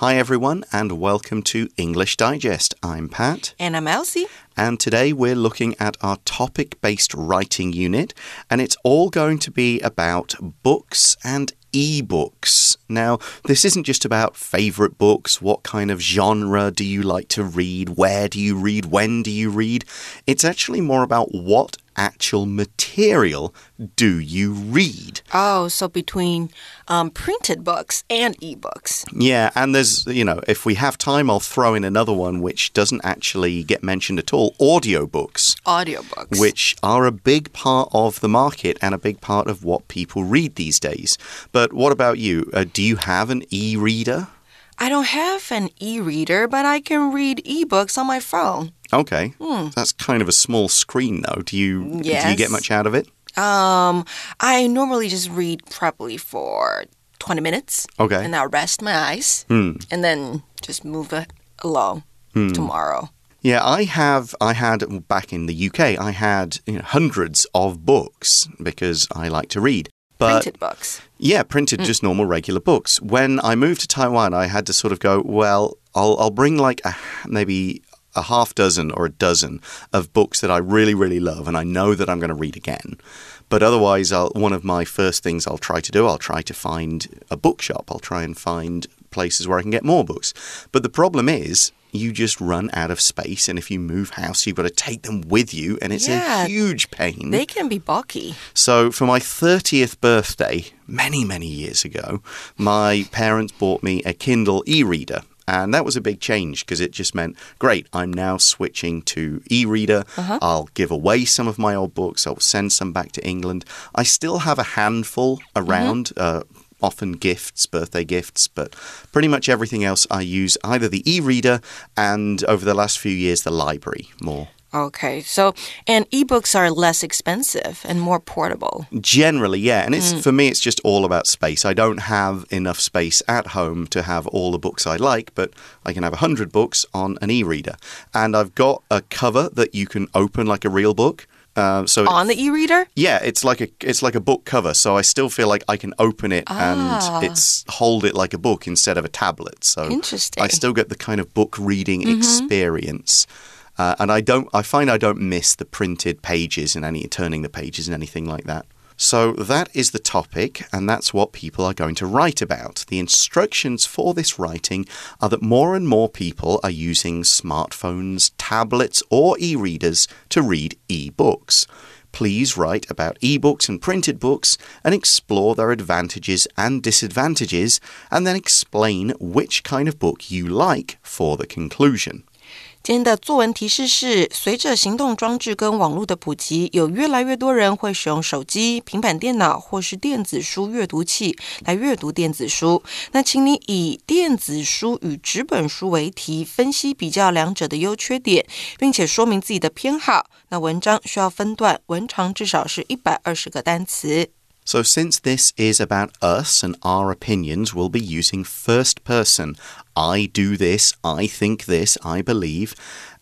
Hi, everyone, and welcome to English Digest. I'm Pat. And I'm Elsie. And today we're looking at our topic based writing unit, and it's all going to be about books and ebooks. Now, this isn't just about favorite books. What kind of genre do you like to read? Where do you read? When do you read? It's actually more about what actual material do you read? Oh, so between um, printed books and ebooks. Yeah, and there's, you know, if we have time, I'll throw in another one which doesn't actually get mentioned at all audiobooks. Audiobooks. Which are a big part of the market and a big part of what people read these days. But what about you? Uh, do you have an e reader? I don't have an e reader, but I can read ebooks on my phone. Okay. That's kind of a small screen, though. Do you do you get much out of it? Um, I normally just read probably for 20 minutes. Okay. And I'll rest my eyes. Hmm. And then just move it along tomorrow. Yeah, I have. I had back in the UK. I had you know, hundreds of books because I like to read. But Printed books. yeah, printed just normal regular books. When I moved to Taiwan, I had to sort of go. Well, I'll I'll bring like a, maybe a half dozen or a dozen of books that I really really love, and I know that I'm going to read again. But otherwise, I'll, one of my first things I'll try to do, I'll try to find a bookshop. I'll try and find places where I can get more books. But the problem is, you just run out of space, and if you move house, you've got to take them with you, and it's Yeah. a huge pain. They can be bulky. So, for my 30th birthday, many, many years ago, my parents bought me a Kindle e reader. And that was a big change because it just meant, great, I'm now switching to e reader. I'll give away some of my old books, I'll send some back to England. I still have a handful around. Uh, Often gifts, birthday gifts, but pretty much everything else I use either the e reader and over the last few years, the library more. Okay. So, and ebooks are less expensive and more portable. Generally, yeah. And it's for me it's just all about space. I don't have enough space at home to have all the books I like, but I can have a 100 books on an e-reader. And I've got a cover that you can open like a real book. Uh, so On the e reader? yeah, it's like a it's like a book cover, so I still feel like I can open it Ah. and it's hold it like a book instead of a tablet. So Interesting. I still get the kind of book reading experience. Uh, and I don't I find I don't miss the printed pages and any turning the pages and anything like that. So that is the topic, and that's what people are going to write about. The instructions for this writing are that more and more people are using smartphones, tablets, or e readers to read e books. Please write about ebooks and printed books and explore their advantages and disadvantages, and then explain which kind of book you like for the conclusion. 今天的作文提示是：随着行动装置跟网络的普及，有越来越多人会使用手机、平板电脑或是电子书阅读器来阅读电子书。那请你以电子书与纸本书为题，分析比较两者的优缺点，并且说明自己的偏好。那文章需要分段，文长至少是一百二十个单词。So, since this is about us and our opinions, we'll be using first person. I do this, I think this, I believe.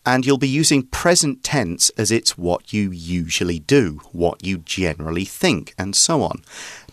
And you'll be using present tense as it's what you usually do, what you generally think, and so on.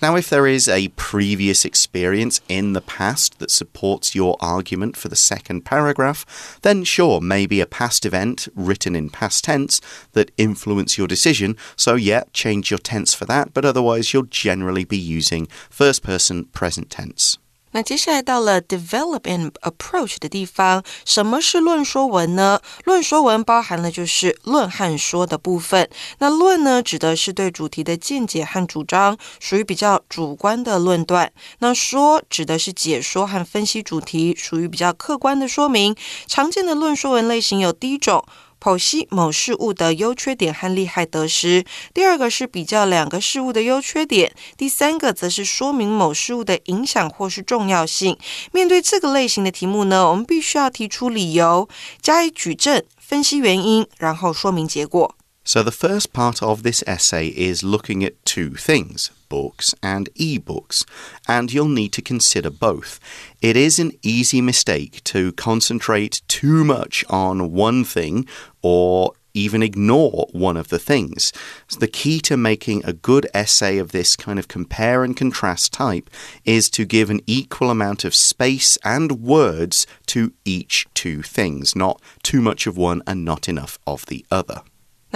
Now, if there is a previous experience in the past that supports your argument for the second paragraph, then sure, maybe a past event written in past tense that influence your decision. So, yeah, change your tense for that, but otherwise, you'll generally be using first person present tense. 那接下来到了 develop an approach 的地方，什么是论说文呢？论说文包含了就是论和说的部分。那论呢，指的是对主题的见解和主张，属于比较主观的论断；那说指的是解说和分析主题，属于比较客观的说明。常见的论说文类型有第一种。剖析某事物的优缺点和利害得失。第二个是比较两个事物的优缺点，第三个则是说明某事物的影响或是重要性。面对这个类型的题目呢，我们必须要提出理由，加以举证，分析原因，然后说明结果。So, the first part of this essay is looking at two things books and ebooks, and you'll need to consider both. It is an easy mistake to concentrate too much on one thing or even ignore one of the things. So the key to making a good essay of this kind of compare and contrast type is to give an equal amount of space and words to each two things, not too much of one and not enough of the other.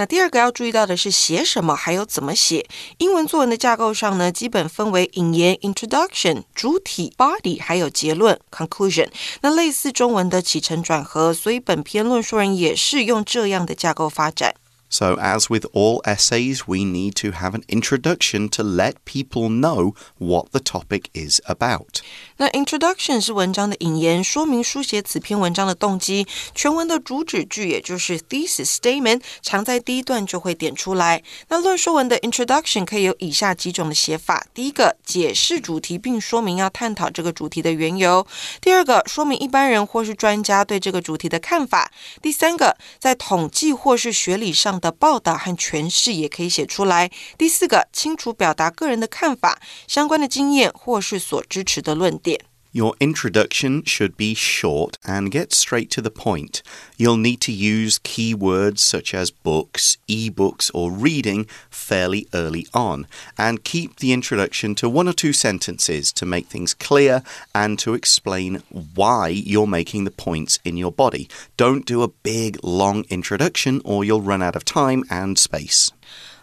那第二个要注意到的是写什么，还有怎么写。英文作文的架构上呢，基本分为引言 （introduction）、主体 （body） 还有结论 （conclusion）。那类似中文的起承转合，所以本篇论说人也是用这样的架构发展。So, as with all essays, we need to have an introduction to let people know what the topic is about. 那 introduction 是文章的引言，说明书写此篇文章的动机。全文的主旨句，也就是 thesis statement，常在第一段就会点出来。那论说文的 introduction 可以有以下几种的写法：第一个，解释主题并说明要探讨这个主题的缘由；第二个，说明一般人或是专家对这个主题的看法；第三个，在统计或是学理上。的报道和诠释也可以写出来。第四个，清楚表达个人的看法、相关的经验或是所支持的论点。Your introduction should be short and get straight to the point. You'll need to use keywords such as books, ebooks, or reading fairly early on, and keep the introduction to one or two sentences to make things clear and to explain why you're making the points in your body. Don't do a big, long introduction, or you'll run out of time and space.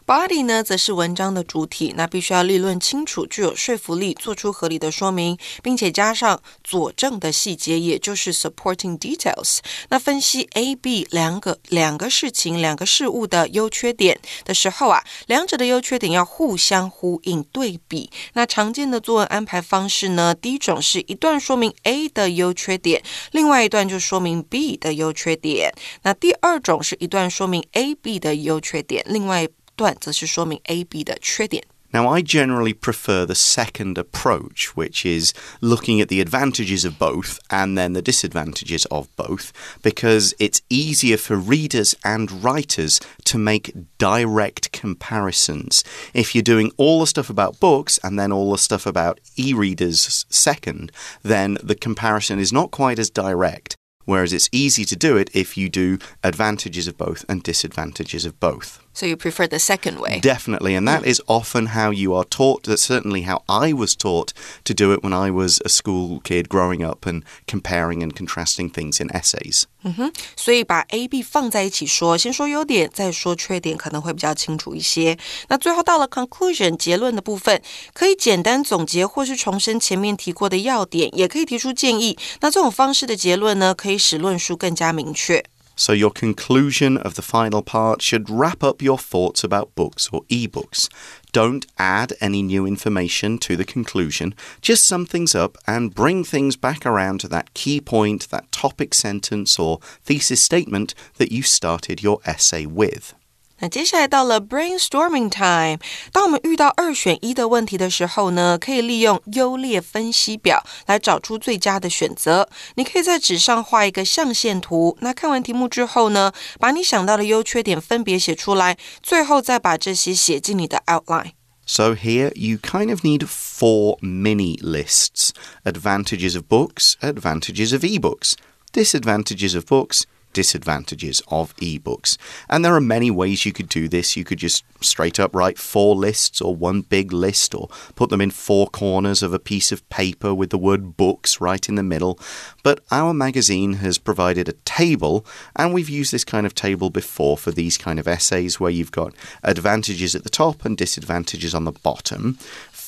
Body 呢，则是文章的主体，那必须要立论清楚，具有说服力，做出合理的说明，并且加上佐证的细节，也就是 supporting details。那分析 A、B 两个两个事情、两个事物的优缺点的时候啊，两者的优缺点要互相呼应对比。那常见的作文安排方式呢，第一种是一段说明 A 的优缺点，另外一段就说明 B 的优缺点。那第二种是一段说明 A、B 的优缺点，另外。段则是说明 A、B 的缺点。Now, I generally prefer the second approach, which is looking at the advantages of both and then the disadvantages of both, because it's easier for readers and writers to make direct comparisons. If you're doing all the stuff about books and then all the stuff about e readers second, then the comparison is not quite as direct. Whereas it's easy to do it if you do advantages of both and disadvantages of both. So you prefer the second way? Definitely. And that mm. is often how you are taught. That's certainly how I was taught to do it when I was a school kid growing up and comparing and contrasting things in essays. 嗯哼，所以把 A、B 放在一起说，先说优点，再说缺点，可能会比较清楚一些。那最后到了 conclusion 结论的部分，可以简单总结或是重申前面提过的要点，也可以提出建议。那这种方式的结论呢，可以使论述更加明确。 So, your conclusion of the final part should wrap up your thoughts about books or ebooks. Don't add any new information to the conclusion. Just sum things up and bring things back around to that key point, that topic sentence or thesis statement that you started your essay with. 那接下来到了 brainstorming time。当我们遇到二选一的问题的时候呢，可以利用优劣分析表来找出最佳的选择。你可以在纸上画一个象限图。那看完题目之后呢，把你想到的优缺点分别写出来，最后再把这些写进你的 outline。So here you kind of need four mini lists: advantages of books, advantages of ebooks, disadvantages of books disadvantages of ebooks. And there are many ways you could do this. You could just straight up write four lists or one big list or put them in four corners of a piece of paper with the word books right in the middle. But our magazine has provided a table, and we've used this kind of table before for these kind of essays where you've got advantages at the top and disadvantages on the bottom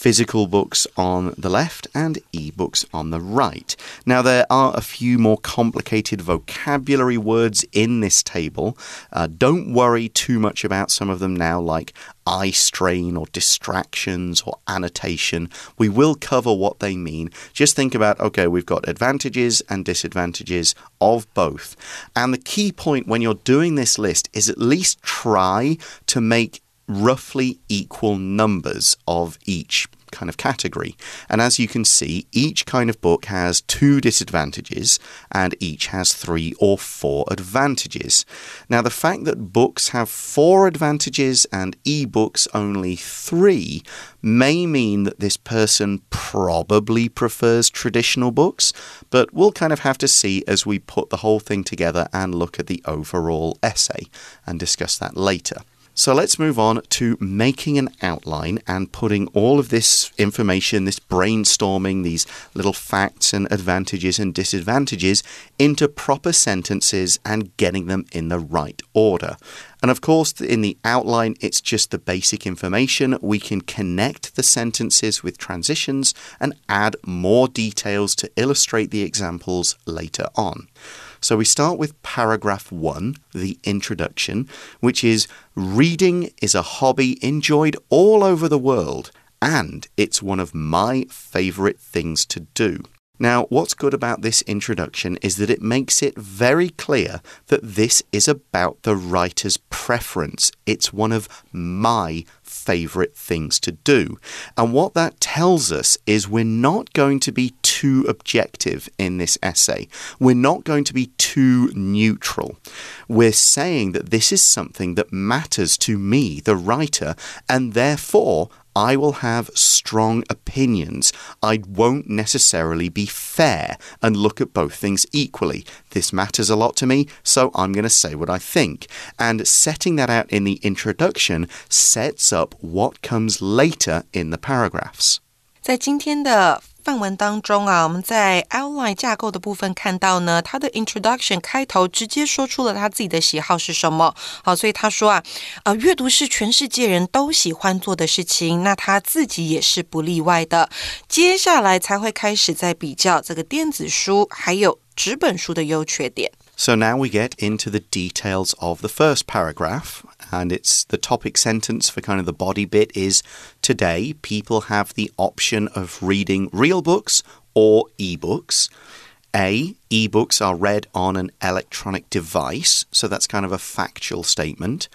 physical books on the left and e-books on the right. Now, there are a few more complicated vocabulary words in this table. Uh, don't worry too much about some of them now, like eye strain or distractions or annotation. We will cover what they mean. Just think about okay, we've got advantages and disadvantages of both. And the key point when you're doing this list is at least try to make roughly equal numbers of each kind of category. And as you can see, each kind of book has two disadvantages and each has three or four advantages. Now, the fact that books have four advantages and ebooks only three may mean that this person probably prefers traditional books, but we'll kind of have to see as we put the whole thing together and look at the overall essay and discuss that later. So let's move on to making an outline and putting all of this information, this brainstorming, these little facts and advantages and disadvantages into proper sentences and getting them in the right order. And of course, in the outline, it's just the basic information. We can connect the sentences with transitions and add more details to illustrate the examples later on. So we start with paragraph one, the introduction, which is Reading is a hobby enjoyed all over the world, and it's one of my favorite things to do. Now, what's good about this introduction is that it makes it very clear that this is about the writer's preference. It's one of my favorite things to do. And what that tells us is we're not going to be too objective in this essay. We're not going to be too neutral. We're saying that this is something that matters to me, the writer, and therefore I will have strong opinions. I won't necessarily be fair and look at both things equally. This matters a lot to me, so I'm going to say what I think. And setting that out in the introduction sets up what comes later in the paragraphs. 在今天的 范文当中啊，我们在 outline 架构的部分看到呢，他的 introduction 开头直接说出了他自己的喜好是什么。好，所以他说啊，呃，阅读是全世界人都喜欢做的事情，那他自己也是不例外的。接下来才会开始在比较这个电子书还有纸本书的优缺点。So now we get into the details of the first paragraph. And it's the topic sentence for kind of the body bit is today people have the option of reading real books or ebooks. A, ebooks are read on an electronic device, so that's kind of a factual statement.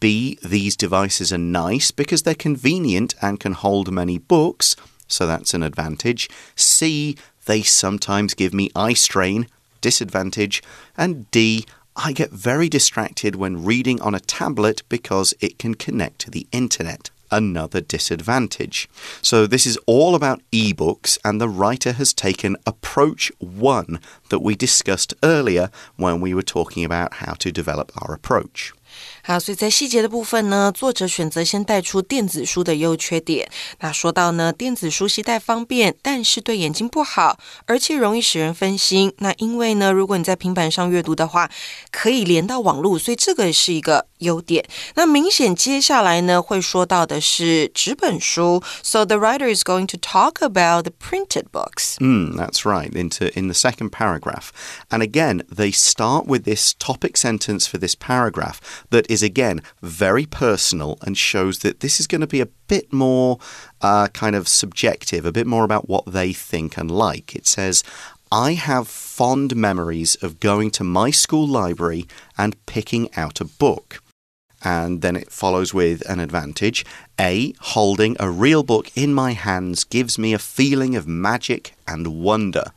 B, these devices are nice because they're convenient and can hold many books, so that's an advantage. C, they sometimes give me eye strain, disadvantage. And D, I get very distracted when reading on a tablet because it can connect to the internet. Another disadvantage. So, this is all about ebooks, and the writer has taken approach one that we discussed earlier when we were talking about how to develop our approach. 好，所以在细节的部分呢，作者选择先带出电子书的优缺点。那说到呢，电子书携带方便，但是对眼睛不好，而且容易使人分心。那因为呢，如果你在平板上阅读的话，可以连到网络，所以这个是一个优点。那明显接下来呢，会说到的是纸本书。So the writer is going to talk about the printed books. Mm, that's right. Into in the second paragraph, and again they start with this topic sentence for this paragraph that is again very personal and shows that this is going to be a bit more uh, kind of subjective, a bit more about what they think and like. It says, I have fond memories of going to my school library and picking out a book. And then it follows with an advantage. A, holding a real book in my hands gives me a feeling of magic and wonder.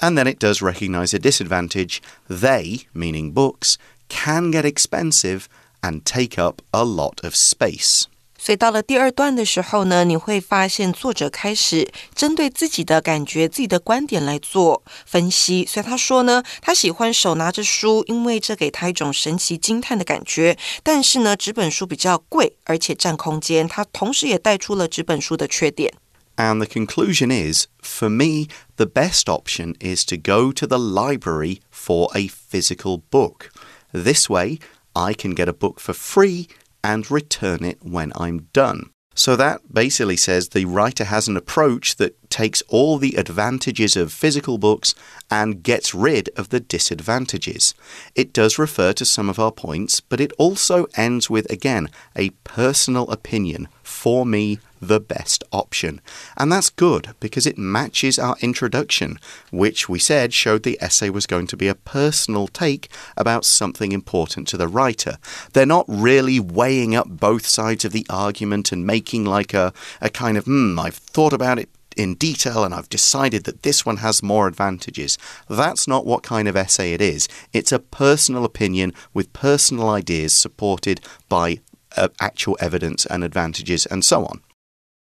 And then it does recognize a disadvantage. They, meaning books, can get expensive and take up a lot of space. 所以到了第二段的时候呢，你会发现作者开始针对自己的感觉、自己的观点来做分析。所以他说呢，他喜欢手拿着书，因为这给他一种神奇惊叹的感觉。但是呢，纸本书比较贵，而且占空间。他同时也带出了纸本书的缺点。And the conclusion is for me, the best option is to go to the library for a physical book. This way, I can get a book for free and return it when I'm done. So that basically says the writer has an approach that takes all the advantages of physical books and gets rid of the disadvantages. It does refer to some of our points, but it also ends with, again, a personal opinion. For me, the best option. And that's good because it matches our introduction, which we said showed the essay was going to be a personal take about something important to the writer. They're not really weighing up both sides of the argument and making like a, a kind of, hmm, I've thought about it in detail and I've decided that this one has more advantages. That's not what kind of essay it is. It's a personal opinion with personal ideas supported by uh, actual evidence and advantages and so on.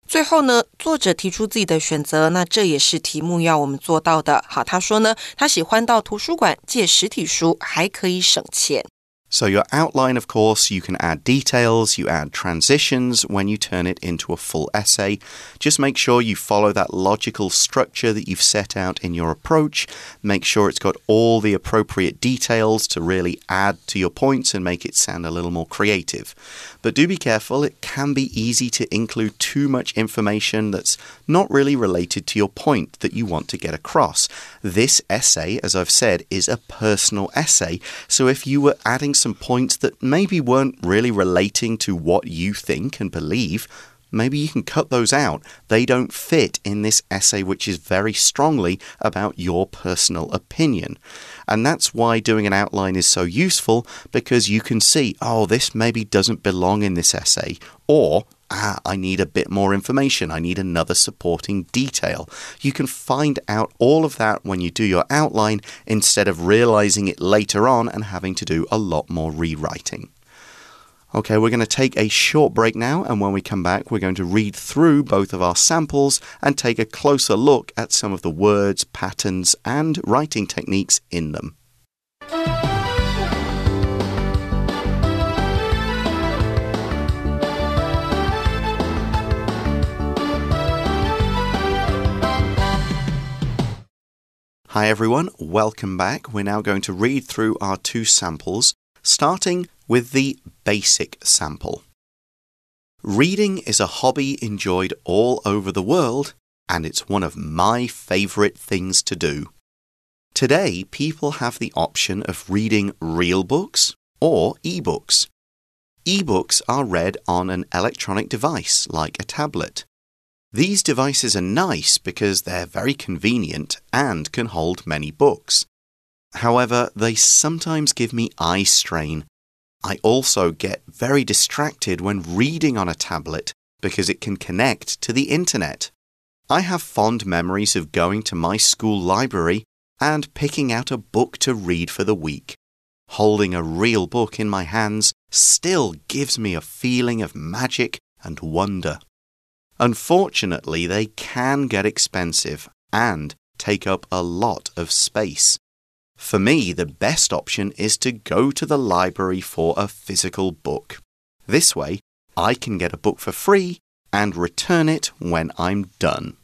最后呢，作者提出自己的选择，那这也是题目要我们做到的。好，他说呢，他喜欢到图书馆借实体书，还可以省钱。So, your outline, of course, you can add details, you add transitions when you turn it into a full essay. Just make sure you follow that logical structure that you've set out in your approach. Make sure it's got all the appropriate details to really add to your points and make it sound a little more creative. But do be careful, it can be easy to include too much information that's not really related to your point that you want to get across. This essay, as I've said, is a personal essay. So if you were adding some points that maybe weren't really relating to what you think and believe, maybe you can cut those out. They don't fit in this essay, which is very strongly about your personal opinion. And that's why doing an outline is so useful because you can see, oh, this maybe doesn't belong in this essay, or ah, I need a bit more information. I need another supporting detail. You can find out all of that when you do your outline instead of realizing it later on and having to do a lot more rewriting. Okay, we're going to take a short break now, and when we come back, we're going to read through both of our samples and take a closer look at some of the words, patterns, and writing techniques in them. Hi everyone, welcome back. We're now going to read through our two samples, starting with the basic sample. Reading is a hobby enjoyed all over the world, and it's one of my favorite things to do. Today, people have the option of reading real books or e-books. E-books are read on an electronic device like a tablet. These devices are nice because they're very convenient and can hold many books. However, they sometimes give me eye strain. I also get very distracted when reading on a tablet because it can connect to the internet. I have fond memories of going to my school library and picking out a book to read for the week. Holding a real book in my hands still gives me a feeling of magic and wonder. Unfortunately, they can get expensive and take up a lot of space. For me, the best option is to go to the library for a physical book. This way, I can get a book for free and return it when I'm done.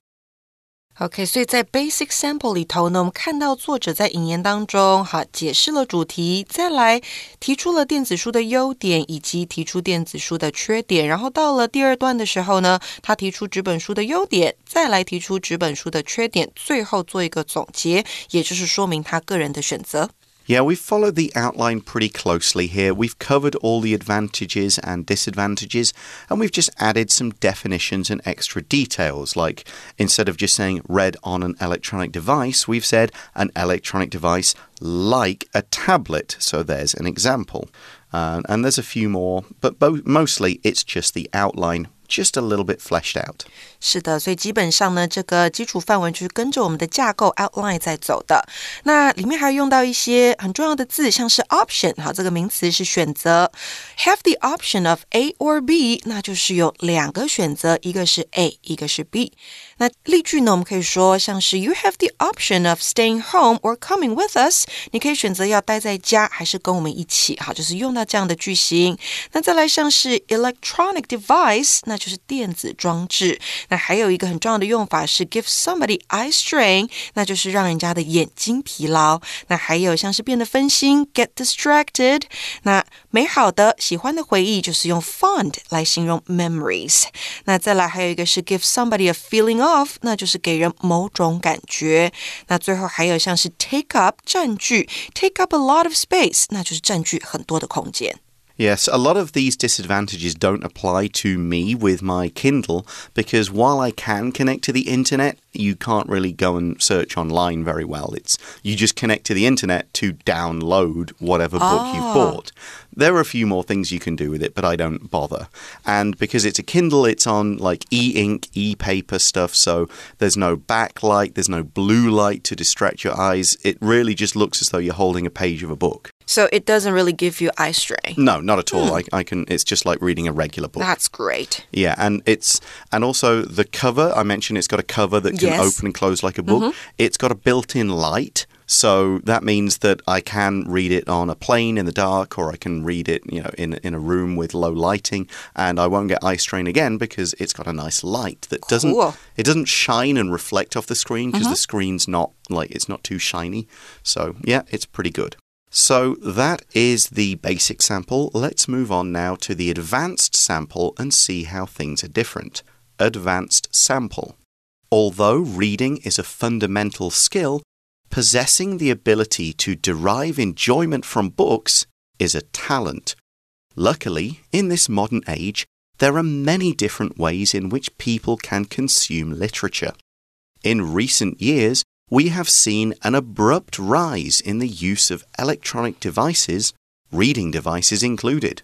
OK，所以在 basic sample 里头呢，我们看到作者在引言当中，哈，解释了主题，再来提出了电子书的优点，以及提出电子书的缺点。然后到了第二段的时候呢，他提出纸本书的优点，再来提出纸本书的缺点，最后做一个总结，也就是说明他个人的选择。Yeah, we've followed the outline pretty closely here. We've covered all the advantages and disadvantages, and we've just added some definitions and extra details. Like instead of just saying read on an electronic device, we've said an electronic device like a tablet. So there's an example. Uh, and there's a few more, but mostly it's just the outline just a little bit fleshed out. 是的，所以基本上呢，这个基础范文就是跟着我们的架构 outline 在走的。那里面还要用到一些很重要的字，像是 option 哈，这个名词是选择。Have the option of A or B，那就是有两个选择，一个是 A，一个是 B。那例句呢，我们可以说像是 You have the option of staying home or coming with us。你可以选择要待在家，还是跟我们一起。哈，就是用到这样的句型。那再来像是 electronic device，那就是电子装置。那还有一个很重要的用法是 give somebody eye strain，那就是让人家的眼睛疲劳。那还有像是变得分心 get distracted。那美好的、喜欢的回忆就是用 fond 来形容 memories。那再来还有一个是 give somebody a feeling of，那就是给人某种感觉。那最后还有像是 take up 占据，take up a lot of space，那就是占据很多的空间。 Yes, a lot of these disadvantages don't apply to me with my Kindle because while I can connect to the internet, you can't really go and search online very well. It's you just connect to the internet to download whatever book you've Ah. bought. There are a few more things you can do with it, but I don't bother. And because it's a Kindle, it's on like e-ink, e-paper stuff, so there's no backlight, there's no blue light to distract your eyes. It really just looks as though you're holding a page of a book. So it doesn't really give you eye strain. No, not at Hmm. all. I, I can. It's just like reading a regular book. That's great. Yeah, and it's and also the cover. I mentioned it's got a cover that can Yes. Mm-hmm. open and close like a book. It's got a built-in light, so that means that I can read it on a plane in the dark, or I can read it, you know, in in a room with low lighting, and I won't get eye strain again because it's got a nice light that doesn't Cool. Mm-hmm. it doesn't shine and reflect off the screen because the screen's not like it's not too shiny. So yeah, it's pretty good. So that is the basic sample. Let's move on now to the advanced sample and see how things are different. Advanced sample. Although reading is a fundamental skill, possessing the ability to derive enjoyment from books is a talent. Luckily, in this modern age, there are many different ways in which people can consume literature. In recent years, we have seen an abrupt rise in the use of electronic devices, reading devices included.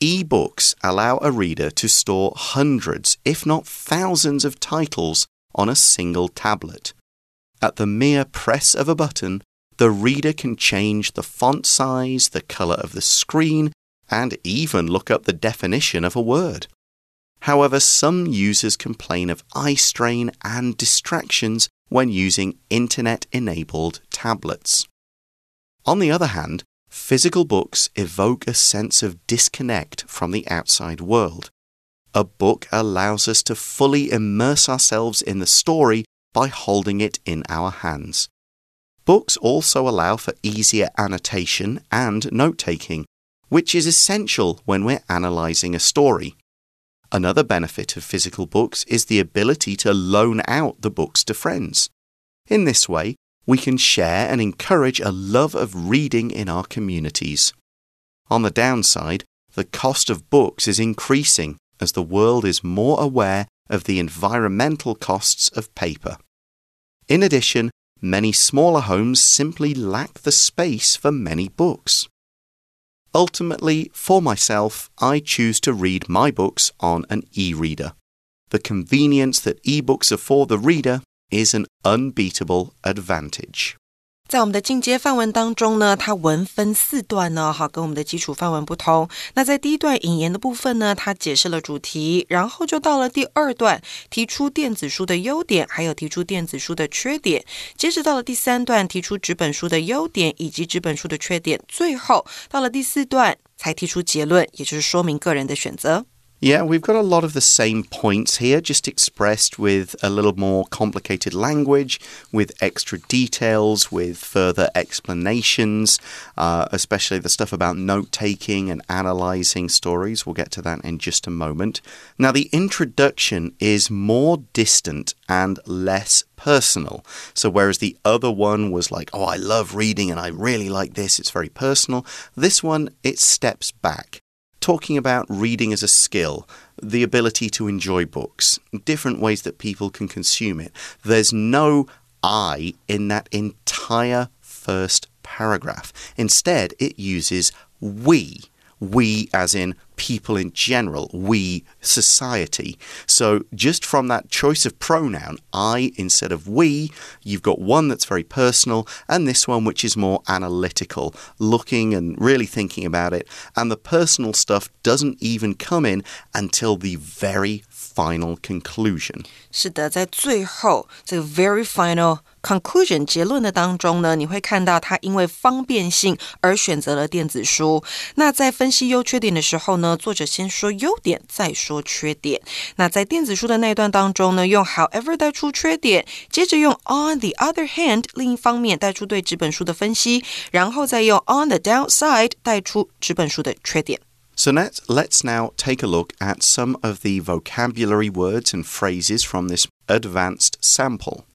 E books allow a reader to store hundreds, if not thousands, of titles on a single tablet. At the mere press of a button, the reader can change the font size, the color of the screen, and even look up the definition of a word. However, some users complain of eye strain and distractions when using internet enabled tablets. On the other hand, physical books evoke a sense of disconnect from the outside world. A book allows us to fully immerse ourselves in the story by holding it in our hands. Books also allow for easier annotation and note taking, which is essential when we're analysing a story. Another benefit of physical books is the ability to loan out the books to friends. In this way, we can share and encourage a love of reading in our communities. On the downside, the cost of books is increasing as the world is more aware of the environmental costs of paper. In addition, many smaller homes simply lack the space for many books. Ultimately, for myself, I choose to read my books on an e reader. The convenience that e books are for the reader is an unbeatable advantage. 在我们的进阶范文当中呢，它文分四段呢，好，跟我们的基础范文不同。那在第一段引言的部分呢，它解释了主题，然后就到了第二段，提出电子书的优点，还有提出电子书的缺点。接着到了第三段，提出纸本书的优点以及纸本书的缺点。最后到了第四段，才提出结论，也就是说明个人的选择。Yeah, we've got a lot of the same points here, just expressed with a little more complicated language, with extra details, with further explanations, uh, especially the stuff about note taking and analysing stories. We'll get to that in just a moment. Now, the introduction is more distant and less personal. So, whereas the other one was like, oh, I love reading and I really like this, it's very personal, this one, it steps back talking about reading as a skill, the ability to enjoy books, different ways that people can consume it. There's no I in that entire first paragraph. Instead, it uses we. We, as in people in general, we, society. So, just from that choice of pronoun, I instead of we, you've got one that's very personal and this one which is more analytical, looking and really thinking about it. And the personal stuff doesn't even come in until the very final conclusion. 是的，在最后这个 very final conclusion 结论的当中呢，你会看到他因为方便性而选择了电子书。那在分析优缺点的时候呢，作者先说优点，再说缺点。那在电子书的那一段当中呢，用 however 带出缺点，接着用 on the other hand 另一方面带出对纸本书的分析，然后再用 on the downside 带出纸本书的缺点。 So let's, let's now take a look at some of the vocabulary words and phrases from this advanced sample.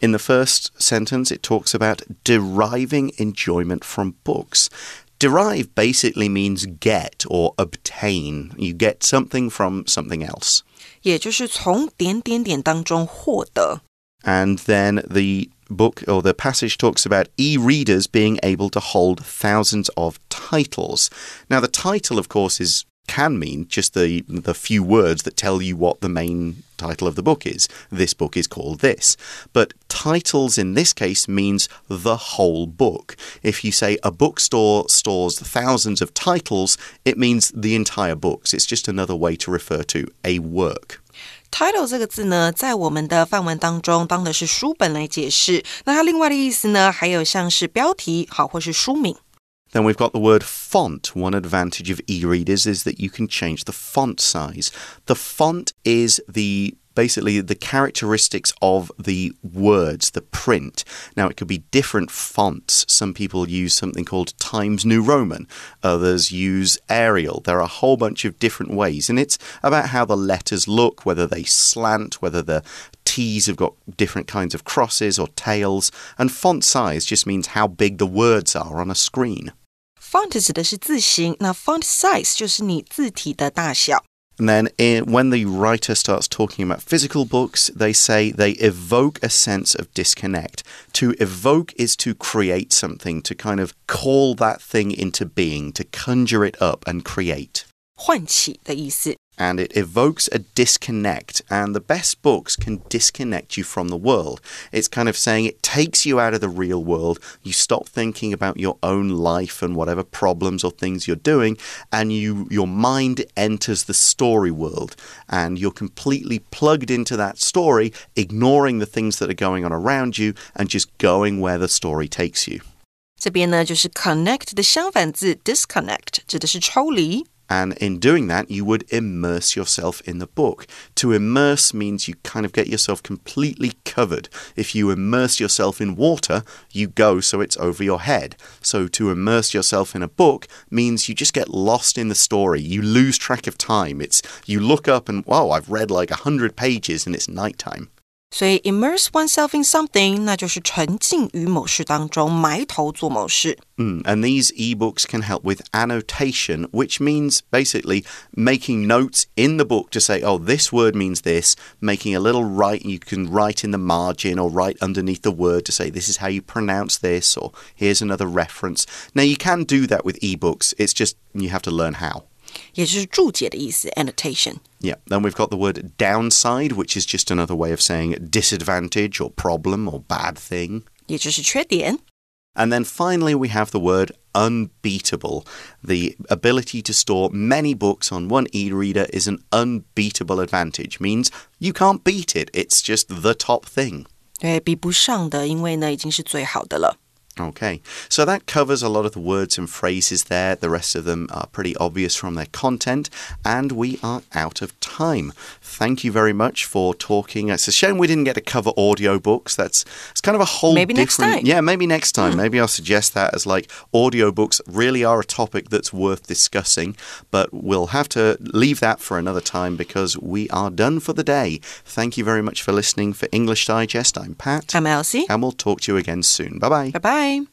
In the first sentence, it talks about deriving enjoyment from books. Derive basically means get or obtain. You get something from something else. 也就是从点点点当中获得。 And then the book or the passage talks about e readers being able to hold thousands of titles. Now, the title, of course, is can mean just the the few words that tell you what the main title of the book is. This book is called this. But titles in this case means the whole book. If you say a bookstore stores thousands of titles, it means the entire books. It's just another way to refer to a work Title 这个字呢，在我们的范文当中当的是书本来解释。那它另外的意思呢，还有像是标题，好或是书名。 Then we've got the word font. One advantage of e readers is that you can change the font size. The font is the basically the characteristics of the words, the print. Now, it could be different fonts. Some people use something called Times New Roman, others use Arial. There are a whole bunch of different ways, and it's about how the letters look, whether they slant, whether the T's have got different kinds of crosses or tails, and font size just means how big the words are on a screen. Font 指的是字形，那 font size 就是你字体的大小。 And then, in, when the writer starts talking about physical books, they say they evoke a sense of disconnect. To evoke is to create something, to kind of call that thing into being, to conjure it up and create. 唤起的意思。 And it evokes a disconnect, and the best books can disconnect you from the world. It's kind of saying it takes you out of the real world. You stop thinking about your own life and whatever problems or things you're doing, and you your mind enters the story world, and you're completely plugged into that story, ignoring the things that are going on around you and just going where the story takes you. 这边呢就是 connect 的相反字 disconnect，指的是抽离。 And in doing that, you would immerse yourself in the book. To immerse means you kind of get yourself completely covered. If you immerse yourself in water, you go so it's over your head. So to immerse yourself in a book means you just get lost in the story. You lose track of time. It's you look up and wow, I've read like a hundred pages and it's nighttime. 所以 immerse oneself in something，那就是沉浸于某事当中，埋头做某事。 Mm, and these ebooks can help with annotation, which means basically making notes in the book to say, oh, this word means this, making a little write, you can write in the margin or write underneath the word to say, this is how you pronounce this, or here's another reference. Now, you can do that with ebooks, it's just you have to learn how. 也就是注解的意思，annotation。 Yeah, then we've got the word downside, which is just another way of saying disadvantage or problem or bad thing. 也就是缺点。 And then finally, we have the word unbeatable. The ability to store many books on one e reader is an unbeatable advantage, means you can't beat it, it's just the top thing. 对，比不上的，因为呢已经是最好的了。 Okay, so that covers a lot of the words and phrases there. The rest of them are pretty obvious from their content, and we are out of time. Thank you very much for talking. It's a shame we didn't get to cover audiobooks. That's it's kind of a whole Maybe next different time. Yeah, maybe next time. Hmm. Maybe I'll suggest that as like audiobooks really are a topic that's worth discussing, but we'll have to leave that for another time because we are done for the day. Thank you very much for listening for English Digest. I'm Pat, I'm Elsie，and we'll talk to you again soon. Bye bye. 拜 Bye.